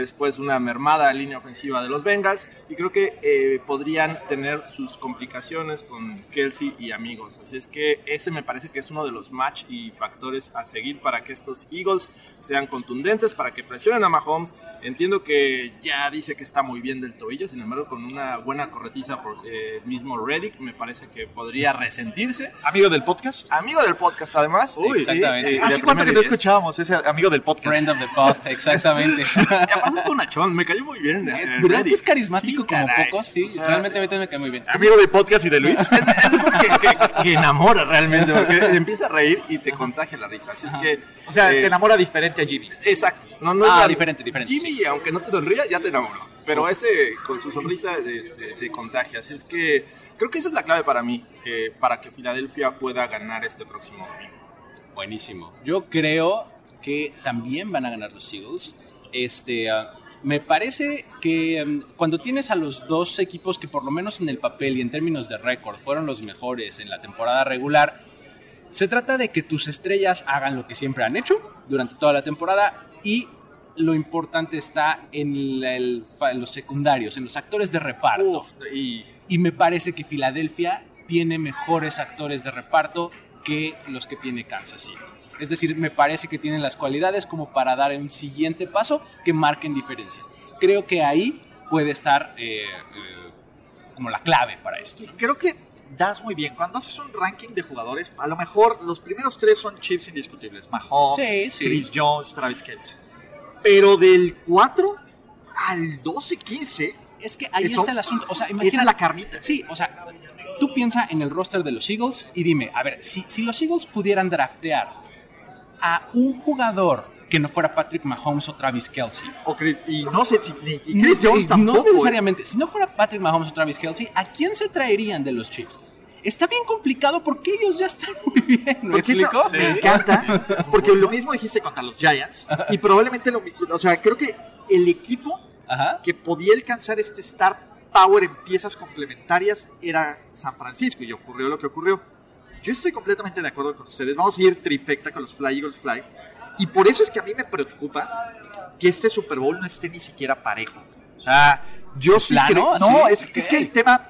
después una mermada línea ofensiva de los Bengals, y creo que eh, podrían tener sus complicaciones con Kelsey y amigos. Así es que ese me parece que es uno de los match y factores a seguir para que estos Eagles sean contundentes, para que presionen a Mahomes. Entiendo que ya dice que está muy bien del tobillo, sin embargo, con una buena corretiza por eh, el mismo Reddick, me parece que podría resentirse. ¿Amigo del podcast? Amigo del podcast, además. Uy, Exactamente. Eh, ¿Hace de cuánto que no escuchábamos ese amigo del podcast? Friend of the pod, exactamente. [LAUGHS] Aparte es bonachón, me cayó muy bien. eh, ¿Verdad que es carismático Sí, como pocos? Sí, O sea, realmente a mí también me cae muy bien. Amigo del podcast y de Luis. Es de esos que, que- que enamora realmente, porque empieza a reír y te contagia la risa. Así es que. O sea, eh, te enamora diferente a Jimmy. Exacto. No, no Ah, es la- diferente, diferente, Jimmy, aunque no te sonría, ya te enamoró. Pero ese, con su sonrisa, este, te contagia. Así es que creo que esa es la clave para mí, que para que Filadelfia pueda ganar este próximo domingo. Buenísimo. Yo creo que también van a ganar los Eagles. Este, ah, Me parece que em, cuando tienes a los dos equipos que por lo menos en el papel y en términos de récord fueron los mejores en la temporada regular, se trata de que tus estrellas hagan lo que siempre han hecho durante toda la temporada y lo importante está el- en los secundarios, en los actores de reparto. y, Y me parece que Filadelfia tiene mejores actores de reparto que los que tiene Kansas City. Es decir, me parece que tienen las cualidades como para dar un siguiente paso que marquen diferencia. Creo que ahí puede estar eh, eh, como la clave para esto. creo que das muy bien. Cuando haces un ranking de jugadores, a lo mejor los primeros tres son Chiefs indiscutibles. Mahomes, Sí, sí. Chris Jones, Travis Kelce. Pero del 4 al 12, 15, Es que ahí Eso- está el asunto. O sea, esa imagina es la carnita. Sí, o sea, tú piensa en el roster de los Eagles y dime, a ver, si, si los Eagles pudieran draftear a un jugador que no fuera Patrick Mahomes o Travis Kelsey. O Chris, y no sé si y Chris Jones no tampoco. ¿eh? necesariamente. Si no fuera Patrick Mahomes o Travis Kelsey, ¿a quién se traerían de los Chiefs? Está bien complicado porque ellos ya están [LAUGHS] muy bien. ¿Me Porque eso explico? me encanta, porque lo mismo dijiste contra los Giants y probablemente lo mismo, o sea, creo que el equipo Ajá. que podía alcanzar este star power en piezas complementarias era San Francisco y ocurrió lo que ocurrió. Yo estoy completamente de acuerdo con ustedes. Vamos a ir trifecta con los Fly Eagles Fly. Y por eso es que a mí me preocupa que este Super Bowl no esté ni siquiera parejo. O sea, yo sí plano? creo. No, es, Ok. es que el tema.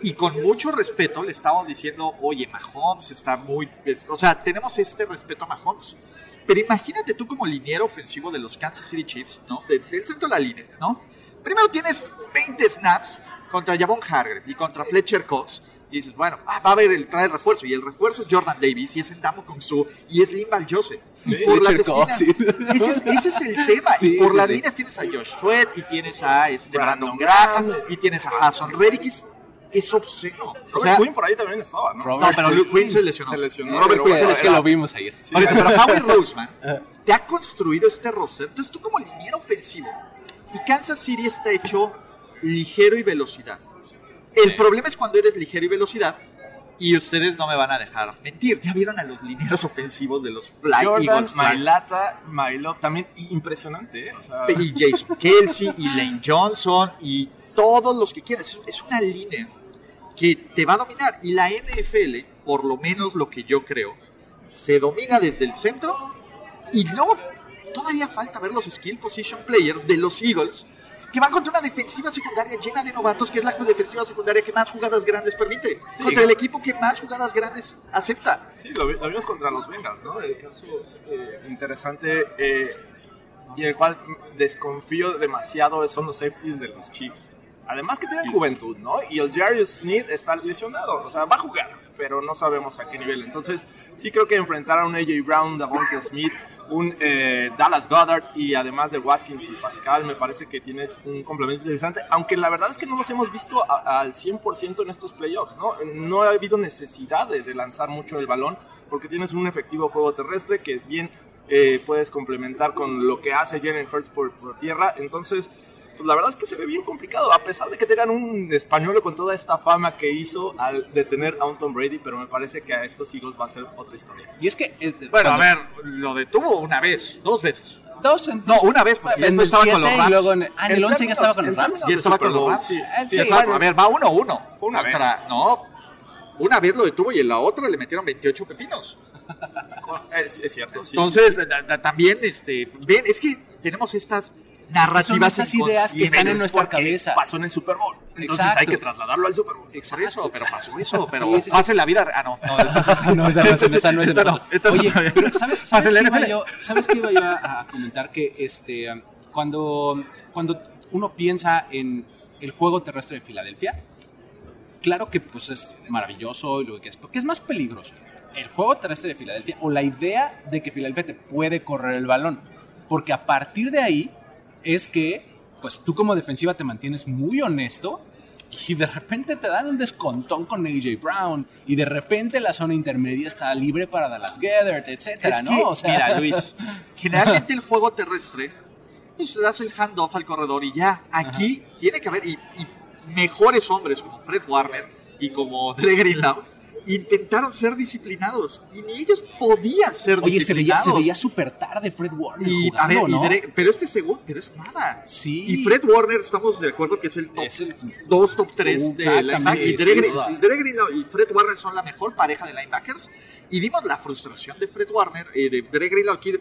Y con mucho respeto le estamos diciendo, oye, Mahomes está muy. O sea, tenemos este respeto a Mahomes. Pero imagínate tú como liniero ofensivo de los Kansas City Chiefs, ¿no? De- del centro de la línea, ¿no? Primero tienes 20 snaps contra Javon Hargrave y contra Fletcher Cox. Y dices, bueno, ah, va a haber el trae refuerzo. Y el refuerzo es Jordan Davis, y es Endamo Kong Su, y es Limbal Joseph. Y Sí, por las esquinas. sí. [LAUGHS] Ese, es, ese es el tema. Sí, y por sí, las sí. líneas tienes a Josh Sweat, y tienes a este Brandon, Brandon Graham, Graham. y tienes a Hassan Reddick. Es, es obsceno. O Robert sea, Quinn por ahí también estaba, ¿no? Robert no, pero Luke Quinn se lesionó. Se lesionó. Robert pero Quinn se bueno, Es que lesionó. lo vimos ayer. Por eso, pero [LAUGHS] Howie Roseman te ha construido este roster. Entonces tú como liniero ofensivo y Kansas City está hecho ligero y velocidad. El problema es cuando eres ligero y velocidad y ustedes no me van a dejar mentir. Ya vieron a los linieros ofensivos de los Fly Jordan, Eagles? Mailata, Mylove, también impresionante, ¿eh? O sea, y Jason Kelsey y Lane Johnson y todos los que quieras. Es una línea que te va a dominar. Y la NFL, por lo menos lo que yo creo, se domina desde el centro y luego todavía falta ver los skill position players de los Eagles que van contra una defensiva secundaria llena de novatos, que es la defensiva secundaria que más jugadas grandes permite, Sí. contra el equipo que más jugadas grandes acepta. Sí, lo vimos contra los Bengals, ¿no? El caso eh, interesante eh, y el cual desconfío demasiado son los safeties de los Chiefs. Además que tienen juventud, ¿no? Y el Jarius Smith está lesionado, o sea, va a jugar, pero no sabemos a qué nivel. Entonces, sí creo que enfrentar a un AJ Brown, Davonte Smith, un eh, Dallas Goddard y además de Watkins y Pascal, me parece que tienes un complemento interesante, aunque la verdad es que no los hemos visto a- al 100% en estos playoffs, ¿no? No ha habido necesidad de, de lanzar mucho el balón porque tienes un efectivo juego terrestre que bien eh, puedes complementar con lo que hace Jalen Hurts por, por tierra, entonces pues la verdad es que se ve bien complicado, a pesar de que tengan un español con toda esta fama que hizo al detener a un Tom Brady, pero me parece que a estos Eagles va a ser otra historia. Y es que. es- Bueno, a ver, lo detuvo una vez, dos veces. Dos en, No, una vez, porque en estaba con 7 los Rams. y luego en, ah, en el En 11 ya estaba con los Rams. Ya estaba con los Rams. sí. Sí, sí, estaba- bueno. a ver, va uno a uno. Fue una vez. No, una vez lo detuvo y en la otra le metieron 28 pepinos. Es, es cierto, sí. Entonces, también, este, ven, es que tenemos estas narrativas son estas ideas que están en nuestra cabeza. Pasó en el Super Bowl. Entonces Exacto. hay que trasladarlo al Super Bowl. Exacto. eso, pero pasó eso, pero Sí, sí, sí. pasa en la vida. Ah, no, no, esa no, es- esa no es de esa no, nosotros. [LAUGHS] esa no. Oye, pero ¿sabes, qué iba yo, ¿sabes qué iba yo a, a comentar? Que este, cuando, cuando uno piensa en el juego terrestre de Filadelfia, claro que pues es maravilloso y lo que es, porque es más peligroso. El juego terrestre de Filadelfia o la idea de que Filadelfia te puede correr el balón. Porque a partir de ahí es que pues tú como defensiva te mantienes muy honesto y de repente te dan un descontón con AJ Brown y de repente la zona intermedia está libre para Dallas Goedert, etcétera, Es ¿no? que, O sea, mira, [LAUGHS] Luis, generalmente el juego terrestre, pues das el handoff al corredor y ya. Aquí tiene que haber, y, y mejores hombres como Fred Warner y como Dre Greenlaw, intentaron ser disciplinados y ni ellos podían ser Oye, disciplinados. se veía súper tarde Fred Warner Y, jugando, a ver, pero este segundo, pero es nada. Sí. Y Fred Warner, estamos de acuerdo que es el top Es el- 2, top 3 de Exactamente, linebackers. Y sí, Dre, sí, Green- sí. Dre Greenlaw y Fred Warner son la mejor pareja de linebackers. Y vimos la frustración de Fred Warner, eh, de Dre Greenlaw aquí. de-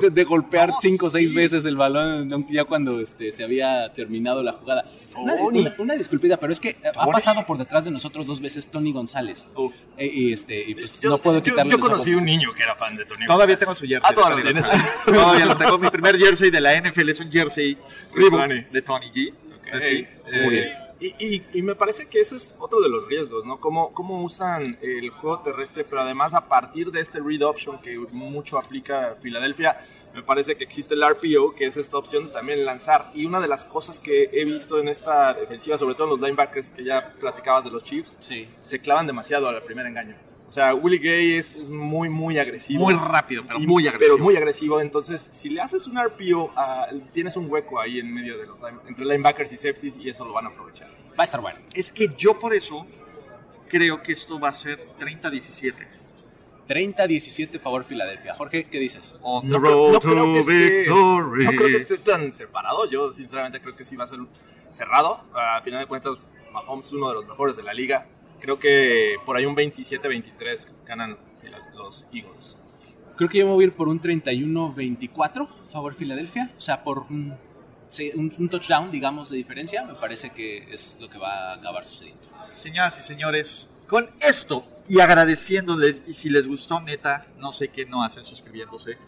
de, de golpear cinco o seis veces el balón ya cuando este, se había terminado la jugada. Una, una- una disculpita, pero es que ha pasado por detrás de nosotros dos veces Tony González. Uf. Eh, y este, y pues Yo, no puedo yo- quitarle yo los conocí un niño que era fan de Tony Todavía González. tengo su jersey. Ah, todavía lo tienes. González. [LAUGHS] Todavía lo tengo. Mi primer jersey de la NFL es un jersey Reebok de Tony G. Ok, Sí. eh, y, y- y me parece que ese es otro de los riesgos, ¿no? Cómo, cómo usan el juego terrestre, pero además a partir de este read option que mucho aplica Filadelfia, me parece que existe el RPO, que es esta opción de también lanzar. Y una de las cosas que he visto en esta defensiva, sobre todo en los linebackers que ya platicabas de los Chiefs, Sí. se clavan demasiado al primer engaño. O sea, Willie Gay es, es muy, muy agresivo. Muy rápido, pero Y- muy agresivo. Pero muy agresivo. Entonces, si le haces un RPO, ah, tienes un hueco ahí en medio de los entre linebackers y safeties y eso lo van a aprovechar. Va a estar bueno. Es que yo por eso creo que esto va a ser 30-17. 30-17 favor Filadelfia. Jorge, ¿qué dices? On No, creo- no creo que esté, no creo que esté tan separado. Yo, sinceramente, creo que sí va a ser cerrado. A final de cuentas, Mahomes es uno de los mejores de la liga. Creo que por ahí un 27-23 ganan los Eagles. Creo que yo me voy a ir por un 31-24 favor Filadelfia. O sea, por un, un- un touchdown, digamos, de diferencia. Me parece que es lo que va a acabar sucediendo. Señoras y señores, con esto y agradeciéndoles, y si les gustó, neta, no sé qué no hacen suscribiéndose.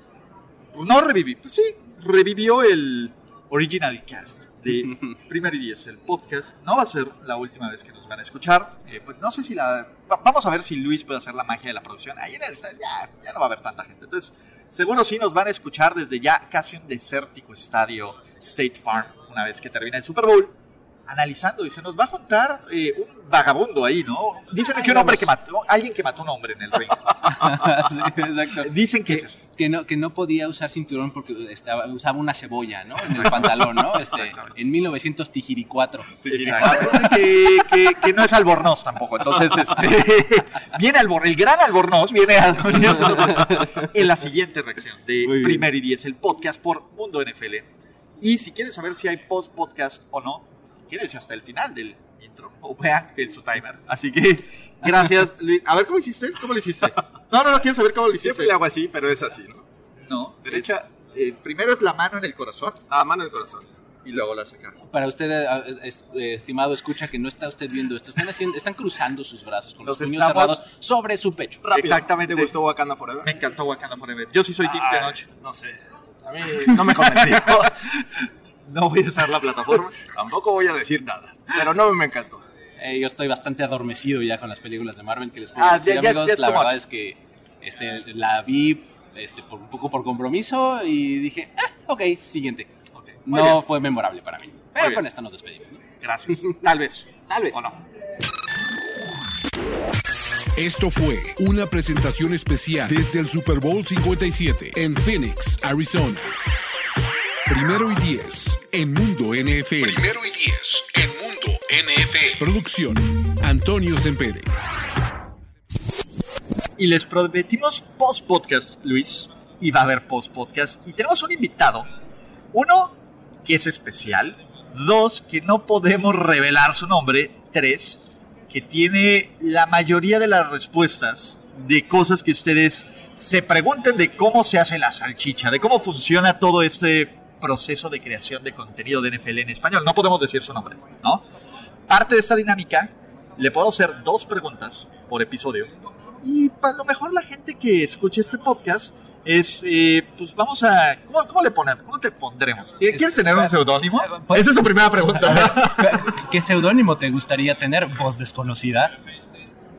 No reviví, pues sí, revivió el Original Cast de [LAUGHS] Primer y Diez, el podcast. No va a ser la última vez que nos van a escuchar. Eh, pues no sé si la. va- Vamos a ver si Luis puede hacer la magia de la producción. Ahí en el. Ya, ya no va a haber tanta gente. Entonces, seguro sí nos van a escuchar desde ya casi un desértico estadio State Farm, una vez que termine el Super Bowl analizando y se nos va a juntar eh, un vagabundo ahí, ¿no? Dicen que un hombre que mató, alguien que mató a un hombre en el ring. [LAUGHS] Sí, exacto. Dicen que que, que no, que no podía usar cinturón porque estaba, usaba una cebolla, ¿no? En el pantalón, ¿no? Este, en 1904. Exacto. que, que- que no es albornoz tampoco. Entonces, este, [LAUGHS] viene albor, el gran albornoz viene [LAUGHS] a en la siguiente reacción de. Primer y Diez, el podcast por Mundo NFL. Y si quieren saber si hay post podcast o no, quédense hasta el final del intro o vean en su timer. Así que gracias, Luis. A ver, ¿cómo hiciste? ¿Cómo lo hiciste? No, no, no, quiero saber cómo lo hiciste. Siempre le hago así, pero es así, ¿no? No, Derecha, eh, primero es la mano en el corazón a mano en el corazón. y luego la saca. Para usted, eh, es- eh, estimado, escucha que no está usted viendo esto. Están, haciendo, están cruzando sus brazos con los Los puños cerrados sobre su pecho. Rápido. Exactamente. ¿Te gustó Wakanda Forever? Me encantó Wakanda Forever. Yo sí soy Team de noche. No sé. A mí no me convenció. [LAUGHS] No voy a usar la plataforma. Tampoco voy a decir nada. Pero no me encantó. Eh, yo estoy bastante adormecido ya con las películas de Marvel que les puedo Ah, decir, ya- ya es- amigos. ya es la verdad much. es que este, la vi este, por, un poco por compromiso y dije, ah, ok, siguiente. muy No bien. fue memorable para mí. Pero bien. con esta nos despedimos. ¿no? Gracias. [LAUGHS] Tal vez. Tal vez. O no. Esto fue una presentación especial desde el Super Bowl 57 en Phoenix, Arizona. Primero y 10 en Mundo NFL. Primero y diez en Mundo NFL. Producción Antonio Sempere. Y les prometimos post podcast, Luis. Y va a haber post podcast. Y tenemos un invitado. Uno, que es especial. Dos, que no podemos revelar su nombre. Tres, que tiene la mayoría de las respuestas de cosas que ustedes se pregunten de cómo se hace la salchicha, de cómo funciona todo este proceso de creación de contenido de NFL en español. No podemos decir su nombre, ¿no? Parte de esta dinámica, le puedo hacer dos preguntas por episodio. Y para lo mejor la gente que escuche este podcast es, eh, pues vamos a, ¿cómo, cómo le ponemos? ¿Cómo te pondremos? ¿Quieres tener un seudónimo? Esa es su primera pregunta. [LAUGHS] ¿Qué seudónimo te gustaría tener, voz desconocida?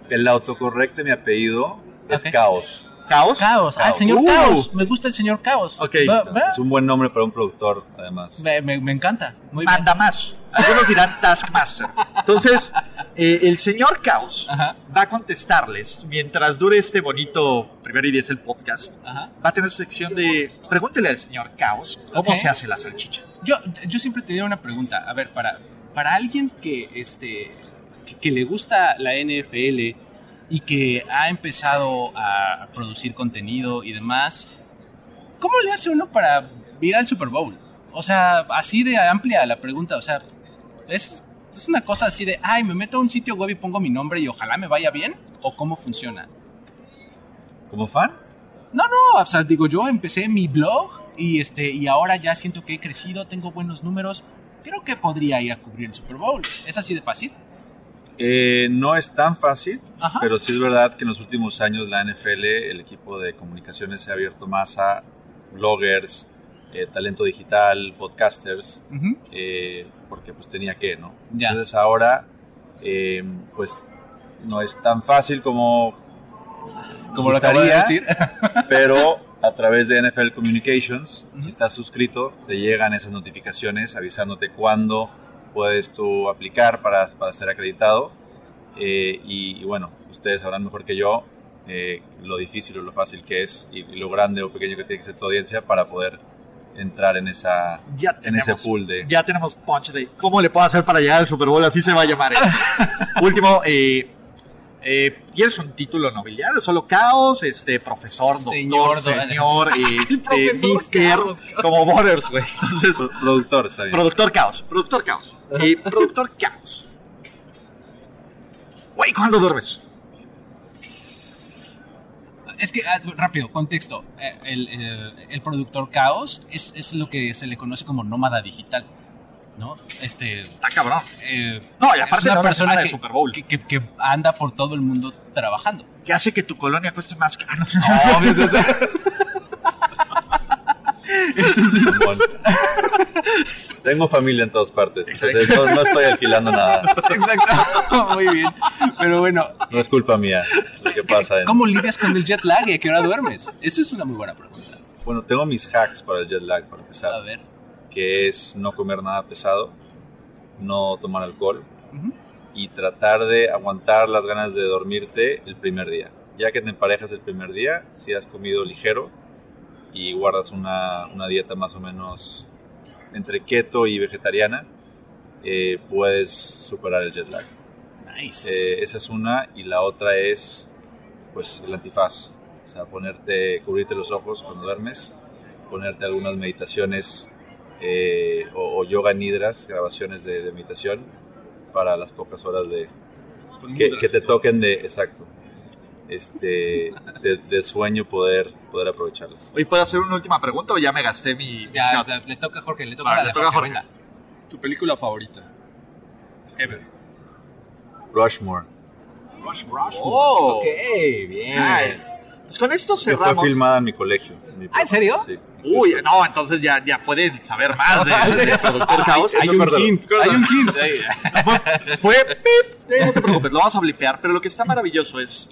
El autocorrecto de mi apellido es Ok. Caos. ¿Caos? Caos. Ah, el señor Uh. Caos. Me gusta el señor Caos. Ok. Va- va. Es un buen nombre para un productor, además. Me, me- me encanta. Muy bien. Manda más. Algunos dirán Taskmaster. Entonces, eh, el señor Caos Ajá. va a contestarles mientras dure este bonito primer y diez el podcast. Ajá. Va a tener su sección de pregúntele al señor Caos cómo se hace la salchicha. Yo, yo siempre tenía una pregunta. A ver, para, para alguien que este que, que le gusta la NFL y que ha empezado a producir contenido y demás, ¿cómo le hace uno para ir al Super Bowl? O sea, así de amplia la pregunta, o sea, es, es una cosa así de, ay, me meto a un sitio web y pongo mi nombre y ojalá me vaya bien, o cómo funciona. ¿Como fan? No, no, o sea, digo, yo empecé mi blog y, este, y ahora ya siento que he crecido, tengo buenos números, creo que podría ir a cubrir el Super Bowl. ¿Es así de fácil? Eh, no es tan fácil, Ajá. pero sí es verdad que en los últimos años la NFL, el equipo de comunicaciones se ha abierto más a bloggers, eh, talento digital, podcasters, eh, porque pues tenía que, ¿no? Ya. Entonces ahora, eh, pues no es tan fácil como Como lo de gustaría, decir. [LAUGHS] pero a través de NFL Communications, si estás suscrito, te llegan esas notificaciones avisándote cuándo puedes tú aplicar para, para ser acreditado. Eh, y, y bueno, ustedes sabrán mejor que yo eh, lo difícil o lo fácil que es y, y lo grande o pequeño que tiene que ser tu audiencia para poder entrar en, esa, Ya en ese tenemos. pool de... Ya tenemos punch de cómo le puedo hacer para llegar al Super Bowl, así se va a llamar. esto. [LAUGHS] Último, eh, eh, ¿tienes un título nobiliario? Solo caos, este, profesor, doctor, Señor, señor, [LAUGHS] este, mister, como Borders, güey. Entonces, Pro- productor está bien. productor caos, productor caos. Eh, productor caos. Güey, ¿cuándo duermes? Es que, ah, rápido, contexto. Eh, El, eh, el productor Caos es, es lo que se le conoce como nómada digital. ¿No? Este. Está cabrón. eh, No, y es aparte una de una persona de que, Super Bowl. que, que- que anda por todo el mundo trabajando. ¿Qué hace que tu colonia cueste más caro? Bueno. Tengo familia en todas partes, entonces no, no estoy alquilando nada. Exacto. [LAUGHS] Muy bien. Pero bueno, No es culpa mía lo que pasa. en- ¿cómo lidias con el jet lag y a qué hora duermes? Esa es una muy buena pregunta. Bueno, tengo mis hacks para el jet lag, para empezar. A ver. Que es no comer nada pesado, no tomar alcohol y tratar de aguantar las ganas de dormirte el primer día. Ya que te emparejas el primer día, si has comido ligero y guardas una, una dieta más o menos entre keto y vegetariana, eh, puedes superar el jet lag. Nice. Eh, esa es una y la otra es pues el antifaz, o sea, ponerte, cubrirte los ojos cuando duermes, ponerte algunas meditaciones eh, o, o yoga nidras, grabaciones de, de meditación para las pocas horas de que, que te toquen de exacto, este, de, de sueño poder poder aprovecharlas. Oye, ¿puedo hacer una última pregunta o ya me gasté mi... mi ya, o sea, le toca a Jorge, le toca Vale, a le toca a Jorge. venga. ¿Tu película favorita? Rushmore, Oh, Ok, bien. nice. Pues con esto que fue cerramos. filmada en mi colegio. en mi Ah, ¿en serio? Sí. Uy, no, entonces ya, ya pueden saber más de, [LAUGHS] de Productor Caos. Hay Eso, un hint, hay un hint. [LAUGHS] Fue, fue pip. Eh, no te preocupes, lo vamos a blipear. Pero lo que está maravilloso es.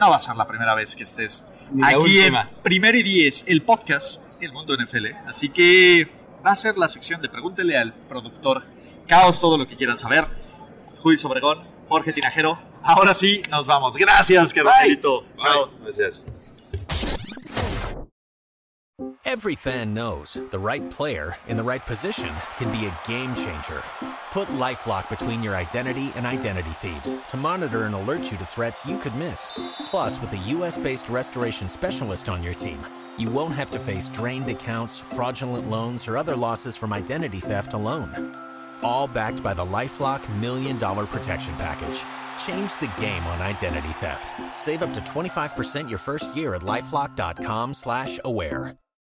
No va a ser la primera vez que estés aquí en última. Primer y Diez, el podcast, El Mundo NFL. Así que va a ser la sección de Pregúntele al productor Caos todo lo que quieran saber. Luis Obregón, Jorge Tinajero. Ahora sí, nos vamos. Gracias, carnalito. Chao. Gracias. Every fan knows the right player in the right position can be a game changer. Put LifeLock between your identity and identity thieves to monitor and alert you to threats you could miss. Plus, with a US-based restoration specialist on your team, you won't have to face drained accounts, fraudulent loans, or other losses from identity theft alone. All backed by the LifeLock Million Dollar Protection Package. Change the game on identity theft. Save up to 25% your first year at LifeLock.com slash aware.